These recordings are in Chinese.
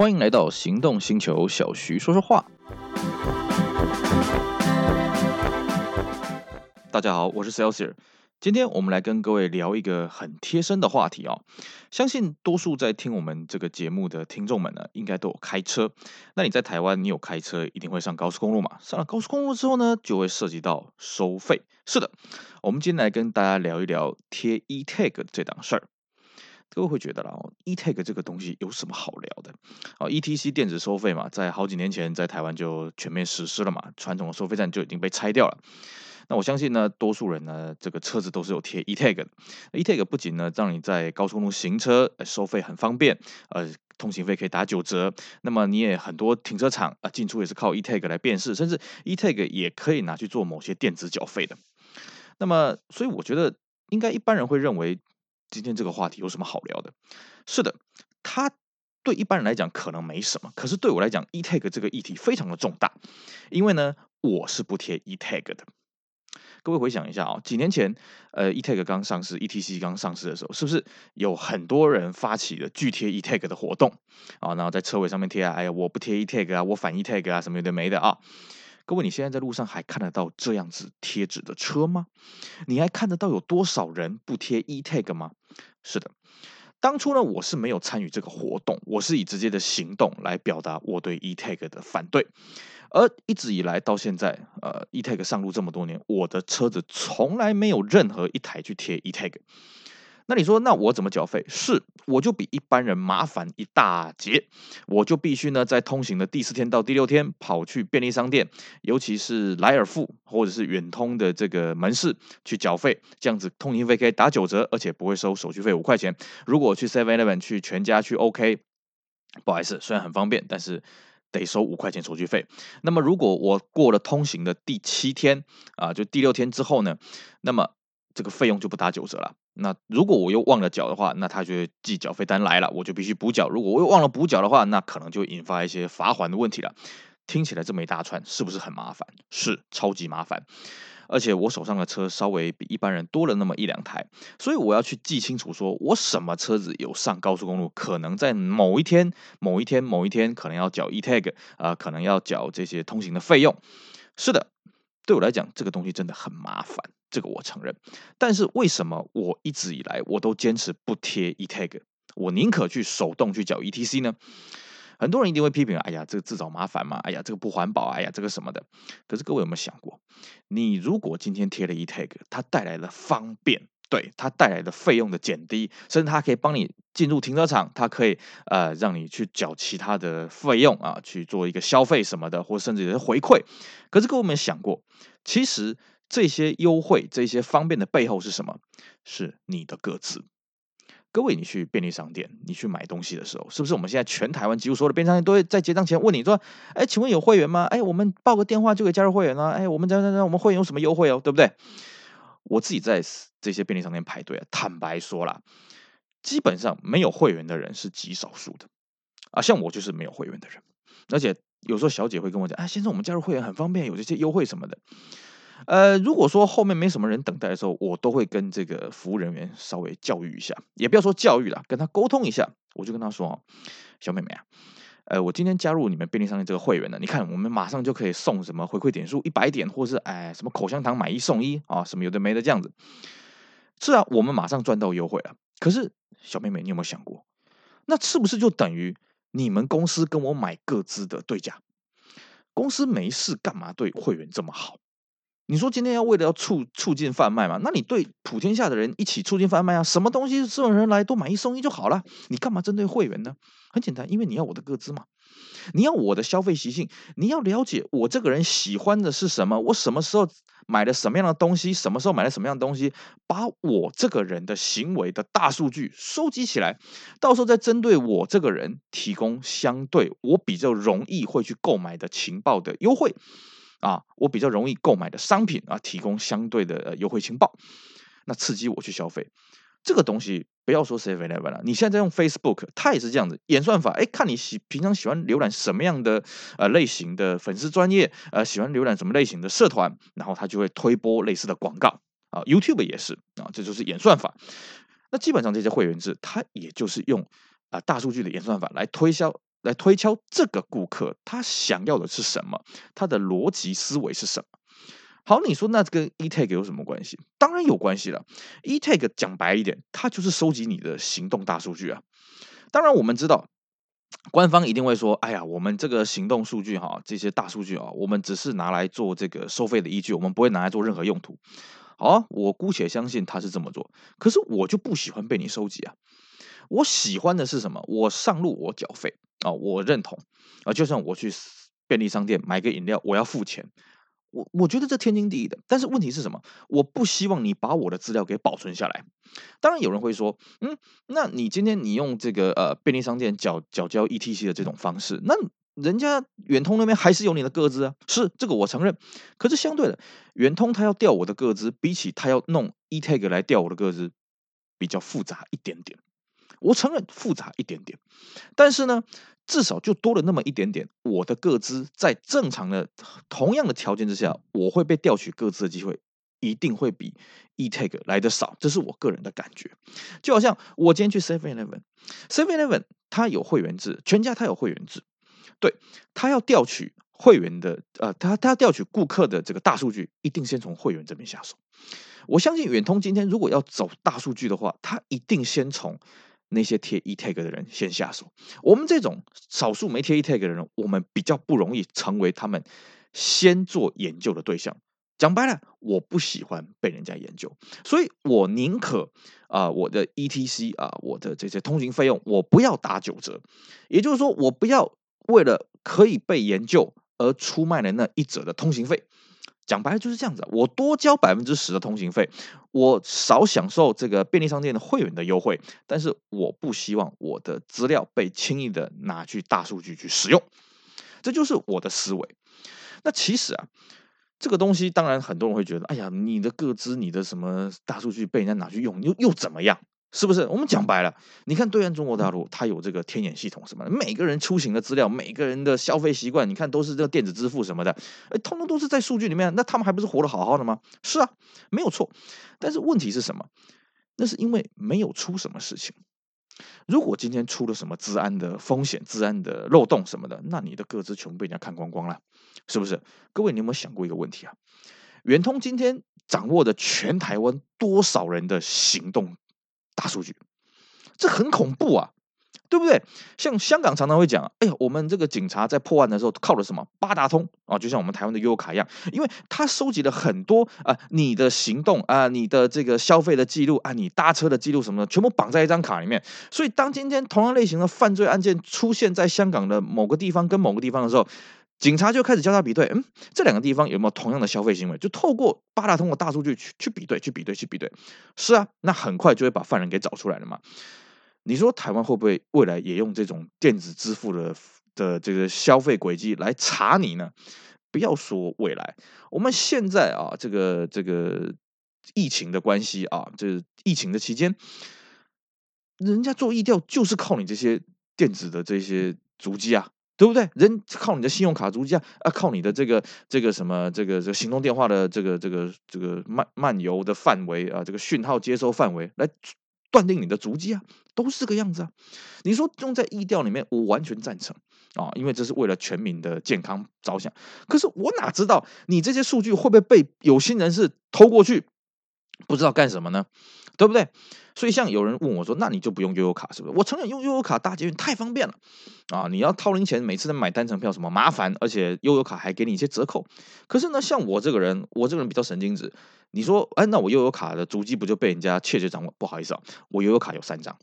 欢迎来到行动星球，小徐说说话。大家好，我是 Celsius。今天我们来跟各位聊一个很贴身的话题哦。相信多数在听我们这个节目的听众们呢，应该都有开车。那你在台湾，你有开车，一定会上高速公路嘛？上了高速公路之后呢，就会涉及到收费。是的，我们今天来跟大家聊一聊贴 E-Tag 这档事儿。各位会觉得啦，E-Tag 这个东西有什么好聊的？啊，ETC 电子收费嘛，在好几年前在台湾就全面实施了嘛，传统的收费站就已经被拆掉了。那我相信呢，多数人呢，这个车子都是有贴 E-Tag 的。E-Tag 不仅呢，让你在高速路行车收费很方便，呃，通行费可以打九折。那么你也很多停车场啊，进出也是靠 E-Tag 来辨识，甚至 E-Tag 也可以拿去做某些电子缴费的。那么，所以我觉得应该一般人会认为。今天这个话题有什么好聊的？是的，它对一般人来讲可能没什么，可是对我来讲，E-Tag 这个议题非常的重大，因为呢，我是不贴 E-Tag 的。各位回想一下啊、哦，几年前，呃，E-Tag 刚上市，ETC 刚上市的时候，是不是有很多人发起了拒贴 E-Tag 的活动啊？然后在车尾上面贴啊，哎呀，我不贴 E-Tag 啊，我反 E-Tag 啊，什么有的没的啊。各位，你现在在路上还看得到这样子贴纸的车吗？你还看得到有多少人不贴 E-Tag 吗？是的，当初呢，我是没有参与这个活动，我是以直接的行动来表达我对 E-Tag 的反对。而一直以来到现在，呃，E-Tag 上路这么多年，我的车子从来没有任何一台去贴 E-Tag。那你说，那我怎么缴费？是，我就比一般人麻烦一大截，我就必须呢，在通行的第四天到第六天，跑去便利商店，尤其是莱尔富或者是远通的这个门市去缴费，这样子通行费可以打九折，而且不会收手续费五块钱。如果去 Seven Eleven、去全家、去 OK，不好意思，虽然很方便，但是得收五块钱手续费。那么如果我过了通行的第七天啊，就第六天之后呢，那么这个费用就不打九折了。那如果我又忘了缴的话，那他就寄缴费单来了，我就必须补缴。如果我又忘了补缴的话，那可能就引发一些罚款的问题了。听起来这么一大串，是不是很麻烦？是，超级麻烦。而且我手上的车稍微比一般人多了那么一两台，所以我要去记清楚，说我什么车子有上高速公路，可能在某一天、某一天、某一天，可能要缴 E-Tag，啊、可能要缴这些通行的费用。是的。对我来讲，这个东西真的很麻烦，这个我承认。但是为什么我一直以来我都坚持不贴 E-Tag，我宁可去手动去缴 ETC 呢？很多人一定会批评，哎呀，这个自找麻烦嘛，哎呀，这个不环保，哎呀，这个什么的。可是各位有没有想过，你如果今天贴了 E-Tag，它带来了方便。对，它带来的费用的减低，甚至它可以帮你进入停车场，它可以呃让你去缴其他的费用啊，去做一个消费什么的，或甚至有些回馈。可是各位有没有想过，其实这些优惠、这些方便的背后是什么？是你的个资。各位，你去便利商店，你去买东西的时候，是不是我们现在全台湾几乎所有的便利商店都会在结账前问你说：“哎，请问有会员吗？哎，我们报个电话就可以加入会员啊。哎，我们在在在，我们会员有什么优惠哦？对不对？”我自己在这些便利商店排队啊，坦白说啦，基本上没有会员的人是极少数的啊。像我就是没有会员的人，而且有时候小姐会跟我讲：“啊，先生，我们加入会员很方便，有这些优惠什么的。”呃，如果说后面没什么人等待的时候，我都会跟这个服务人员稍微教育一下，也不要说教育了，跟他沟通一下。我就跟他说：“，小妹妹啊。”呃，我今天加入你们便利商店这个会员呢，你看我们马上就可以送什么回馈点数一百点，或是哎什么口香糖买一送一啊，什么有的没的这样子。是啊，我们马上赚到优惠了。可是小妹妹，你有没有想过，那是不是就等于你们公司跟我买各自的对价？公司没事干嘛对会员这么好？你说今天要为了要促促进贩卖嘛？那你对普天下的人一起促进贩卖啊？什么东西所有人来都买一送一就好了？你干嘛针对会员呢？很简单，因为你要我的个资嘛，你要我的消费习性，你要了解我这个人喜欢的是什么，我什么时候买了什么样的东西，什么时候买了什么样的东西，把我这个人的行为的大数据收集起来，到时候再针对我这个人提供相对我比较容易会去购买的情报的优惠。啊，我比较容易购买的商品啊，提供相对的优惠情报，那刺激我去消费。这个东西不要说 Seven Eleven 了，你现在在用 Facebook，它也是这样子演算法。哎，看你喜平常喜欢浏览什么样的呃类型的粉丝专业，呃喜欢浏览什么类型的社团，然后它就会推播类似的广告啊。YouTube 也是啊，这就是演算法。那基本上这些会员制，它也就是用啊大数据的演算法来推销来推敲这个顾客他想要的是什么，他的逻辑思维是什么。好，你说那跟 eTag 有什么关系？当然有关系了。eTag 讲白一点，它就是收集你的行动大数据啊。当然我们知道，官方一定会说：“哎呀，我们这个行动数据哈，这些大数据啊，我们只是拿来做这个收费的依据，我们不会拿来做任何用途。”好，我姑且相信他是这么做。可是我就不喜欢被你收集啊。我喜欢的是什么？我上路我缴费啊，我认同啊。就算我去便利商店买个饮料，我要付钱。我我觉得这天经地义的，但是问题是什么？我不希望你把我的资料给保存下来。当然有人会说，嗯，那你今天你用这个呃便利商店缴缴交 ETC 的这种方式，那人家远通那边还是有你的个资啊，是这个我承认。可是相对的，远通他要调我的个资，比起他要弄 eTag 来调我的个资，比较复杂一点点。我承认复杂一点点，但是呢。至少就多了那么一点点，我的个资在正常的同样的条件之下，我会被调取个资的机会一定会比 eTag 来得少，这是我个人的感觉。就好像我今天去 Seven Eleven，Seven Eleven 它有会员制，全家它有会员制，对，它要调取会员的，呃，它它要调取顾客的这个大数据，一定先从会员这边下手。我相信远通今天如果要走大数据的话，它一定先从。那些贴 eTag 的人先下手，我们这种少数没贴 eTag 的人，我们比较不容易成为他们先做研究的对象。讲白了，我不喜欢被人家研究，所以我宁可啊、我的 ETC 啊、我的这些通行费用，我不要打九折。也就是说，我不要为了可以被研究而出卖了那一折的通行费。讲白了就是这样子，我多交百分之十的通行费，我少享受这个便利商店的会员的优惠，但是我不希望我的资料被轻易的拿去大数据去使用，这就是我的思维。那其实啊，这个东西当然很多人会觉得，哎呀，你的个资、你的什么大数据被人家拿去用，又又怎么样？是不是？我们讲白了，你看对岸中国大陆，它有这个天眼系统什么的，每个人出行的资料，每个人的消费习惯，你看都是这个电子支付什么的，哎，通通都是在数据里面，那他们还不是活得好好的吗？是啊，没有错。但是问题是什么？那是因为没有出什么事情。如果今天出了什么治安的风险、治安的漏洞什么的，那你的各自全部被人家看光光了，是不是？各位，你有没有想过一个问题啊？远通今天掌握着全台湾多少人的行动？大数据，这很恐怖啊，对不对？像香港常常会讲，哎呀，我们这个警察在破案的时候靠的什么？八达通啊，就像我们台湾的悠游卡一样，因为他收集了很多啊，你的行动啊，你的这个消费的记录啊，你搭车的记录什么的，全部绑在一张卡里面。所以，当今天同样类型的犯罪案件出现在香港的某个地方跟某个地方的时候，警察就开始交叉比对，嗯，这两个地方有没有同样的消费行为？就透过八大通的大数据去去比对，去比对，去比对。是啊，那很快就会把犯人给找出来了嘛。你说台湾会不会未来也用这种电子支付的的这个消费轨迹来查你呢？不要说未来，我们现在啊，这个这个疫情的关系啊，这疫情的期间，人家做疫调就是靠你这些电子的这些足迹啊。对不对？人靠你的信用卡足迹啊，靠你的这个这个什么这个这个行动电话的这个这个这个漫漫游的范围啊，这个讯号接收范围来断定你的足迹啊，都是这个样子啊。你说用在疫调里面，我完全赞成啊，因为这是为了全民的健康着想。可是我哪知道你这些数据会不会被有心人士偷过去，不知道干什么呢？对不对？所以像有人问我说：“那你就不用悠游卡是不是？”我承认用悠游卡搭捷运太方便了啊！你要掏零钱，每次都买单程票什么麻烦，而且悠游卡还给你一些折扣。可是呢，像我这个人，我这个人比较神经质。你说，哎，那我悠游卡的足迹不就被人家窃取掌握？不好意思啊，我悠游卡有三张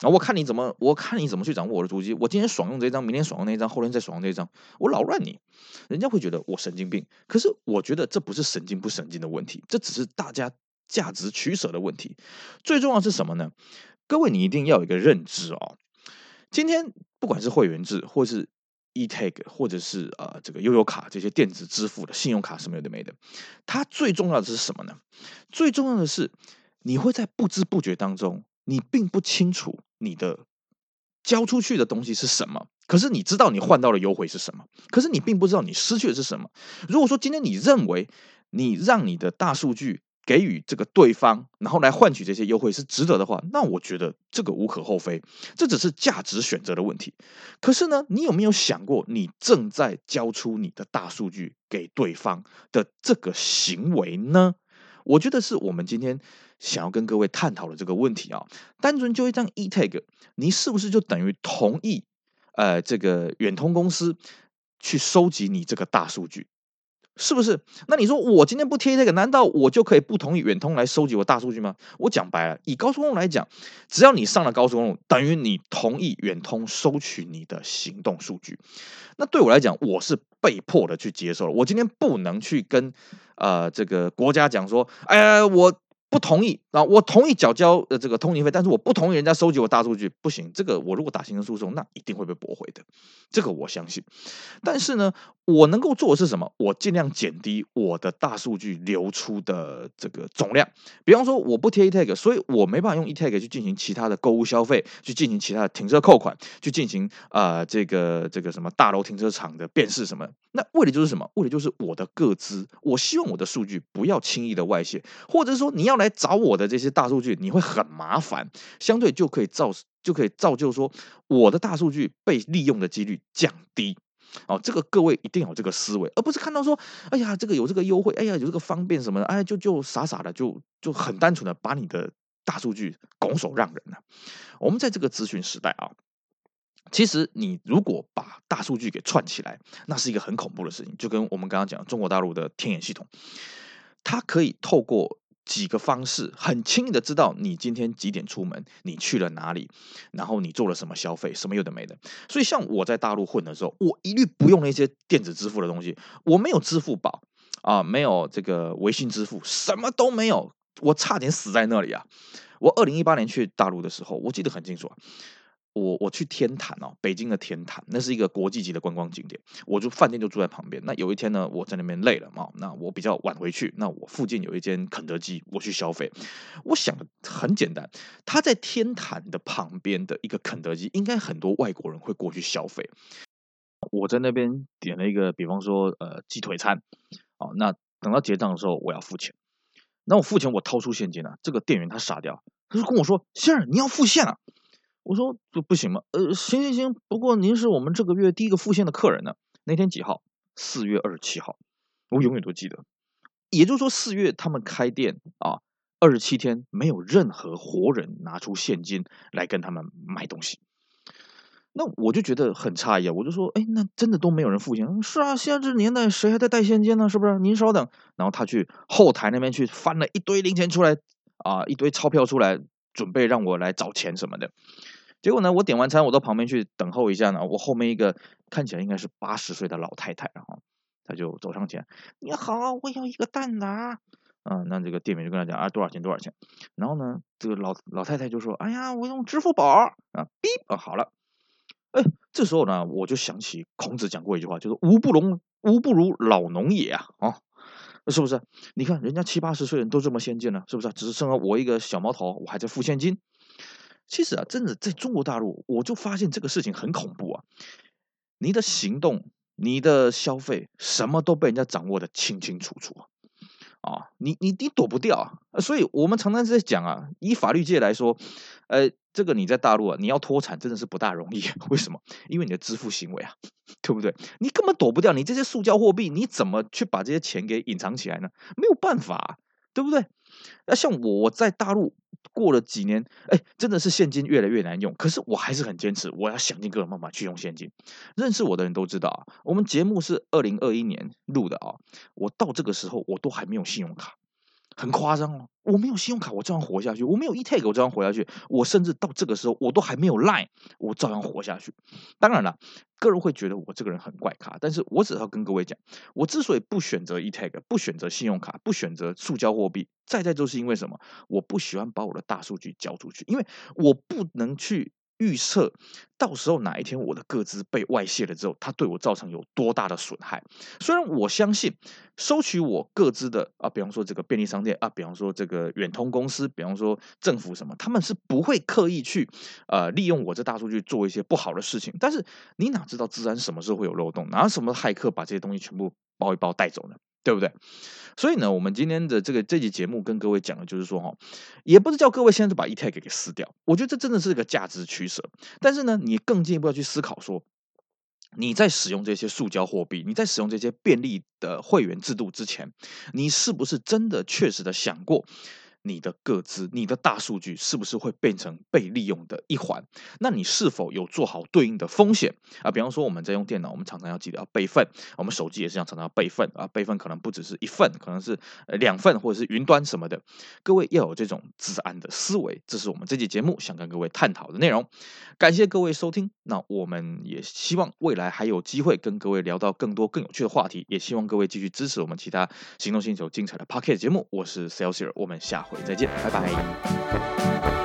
啊！我看你怎么，我看你怎么去掌握我的足迹。我今天爽用这张，明天爽用那张，后天再爽用那张，我扰乱你，人家会觉得我神经病。可是我觉得这不是神经不神经的问题，这只是大家。价值取舍的问题，最重要是什么呢？各位，你一定要有一个认知哦。今天不管是会员制，或是 eTag，或者是呃这个悠游卡这些电子支付的信用卡什么有的没的，它最重要的是什么呢？最重要的是你会在不知不觉当中，你并不清楚你的交出去的东西是什么，可是你知道你换到的优惠是什么，可是你并不知道你失去的是什么。如果说今天你认为你让你的大数据给予这个对方，然后来换取这些优惠是值得的话，那我觉得这个无可厚非，这只是价值选择的问题。可是呢，你有没有想过，你正在交出你的大数据给对方的这个行为呢？我觉得是我们今天想要跟各位探讨的这个问题啊。单纯就一张 eTag，你是不是就等于同意呃这个远通公司去收集你这个大数据？是不是？那你说我今天不贴这个，难道我就可以不同意远通来收集我大数据吗？我讲白了，以高速公路来讲，只要你上了高速公路，等于你同意远通收取你的行动数据。那对我来讲，我是被迫的去接受了。我今天不能去跟呃这个国家讲说，哎呀我。不同意啊！我同意缴交呃这个通行费，但是我不同意人家收集我大数据，不行。这个我如果打行政诉讼，那一定会被驳回的，这个我相信。但是呢，我能够做的是什么？我尽量减低我的大数据流出的这个总量。比方说，我不贴 eTag，所以我没办法用 eTag 去进行其他的购物消费，去进行其他的停车扣款，去进行啊、这个这个什么大楼停车场的辨识什么。那为的就是什么？为的就是我的个资。我希望我的数据不要轻易的外泄，或者说你要。来找我的这些大数据，你会很麻烦，相对就可以造就可以造就说我的大数据被利用的几率降低哦。这个各位一定有这个思维，而不是看到说，哎呀，这个有这个优惠，哎呀，有这个方便什么的，哎，就就傻傻的就就很单纯的把你的大数据拱手让人了。我们在这个咨询时代啊，其实你如果把大数据给串起来，那是一个很恐怖的事情。就跟我们刚刚讲中国大陆的天眼系统，它可以透过。几个方式很轻易的知道你今天几点出门，你去了哪里，然后你做了什么消费，什么有的没的。所以像我在大陆混的时候，我一律不用那些电子支付的东西，我没有支付宝啊，没有这个微信支付，什么都没有，我差点死在那里啊！我二零一八年去大陆的时候，我记得很清楚啊。我我去天坛哦，北京的天坛，那是一个国际级的观光景点。我就饭店就住在旁边。那有一天呢，我在那边累了嘛，那我比较晚回去。那我附近有一间肯德基，我去消费。我想的很简单，他在天坛的旁边的一个肯德基，应该很多外国人会过去消费。我在那边点了一个，比方说呃鸡腿餐，哦，那等到结账的时候我要付钱。那我付钱，我掏出现金啊，这个店员他傻掉，他就跟我说：“先生，你要付现啊。”我说这不行吗？呃，行行行，不过您是我们这个月第一个付现的客人呢。那天几号？四月二十七号，我永远都记得。也就是说，四月他们开店啊，二十七天没有任何活人拿出现金来跟他们买东西。那我就觉得很诧异啊，我就说，哎，那真的都没有人付现？是啊，现在这年代谁还在带现金呢？是不是？您稍等。然后他去后台那边去翻了一堆零钱出来啊，一堆钞票出来。准备让我来找钱什么的，结果呢，我点完餐，我到旁边去等候一下呢。我后面一个看起来应该是八十岁的老太太，然后她就走上前：“你好，我要一个蛋挞。”嗯，那这个店员就跟他讲：“啊，多少钱？多少钱？”然后呢，这个老老太太就说：“哎呀，我用支付宝啊，哔啊，好了。”哎，这时候呢，我就想起孔子讲过一句话，就是“吾不容，吾不如老农也啊。”啊。是不是？你看人家七八十岁人都这么先进了，是不是？只是剩了我一个小毛头，我还在付现金。其实啊，真的在中国大陆，我就发现这个事情很恐怖啊！你的行动、你的消费，什么都被人家掌握得清清楚楚啊！你你你躲不掉啊！所以我们常常在讲啊，以法律界来说，呃。这个你在大陆啊，你要脱产真的是不大容易。为什么？因为你的支付行为啊，对不对？你根本躲不掉。你这些塑胶货币，你怎么去把这些钱给隐藏起来呢？没有办法，对不对？那像我在大陆过了几年，哎，真的是现金越来越难用。可是我还是很坚持，我要想尽各种办法去用现金。认识我的人都知道啊，我们节目是二零二一年录的啊，我到这个时候我都还没有信用卡。很夸张哦！我没有信用卡，我照样活下去；我没有 eTag，我照样活下去；我甚至到这个时候，我都还没有 Line，我照样活下去。当然了，个人会觉得我这个人很怪咖，但是我只要跟各位讲，我之所以不选择 eTag，不选择信用卡，不选择塑胶货币，再再就是因为什么？我不喜欢把我的大数据交出去，因为我不能去。预测到时候哪一天我的个资被外泄了之后，它对我造成有多大的损害？虽然我相信收取我个资的啊，比方说这个便利商店啊，比方说这个远通公司，比方说政府什么，他们是不会刻意去呃利用我这大数据做一些不好的事情。但是你哪知道资安什么时候会有漏洞？哪什么骇客把这些东西全部包一包带走呢？对不对？所以呢，我们今天的这个这期节目跟各位讲的就是说哈，也不是叫各位现在就把 eTag 给撕掉，我觉得这真的是一个价值取舍。但是呢，你更进一步要去思考说，你在使用这些塑胶货币，你在使用这些便利的会员制度之前，你是不是真的确实的想过？你的个资、你的大数据是不是会变成被利用的一环？那你是否有做好对应的风险啊？比方说我们在用电脑，我们常常要记得要备份；我们手机也是这样，常常要备份啊。备份可能不只是一份，可能是两份或者是云端什么的。各位要有这种自安的思维，这是我们这期节目想跟各位探讨的内容。感谢各位收听，那我们也希望未来还有机会跟各位聊到更多更有趣的话题，也希望各位继续支持我们其他行动星球精彩的 Pocket 节目。我是 Celsius，我们下回再见，拜拜。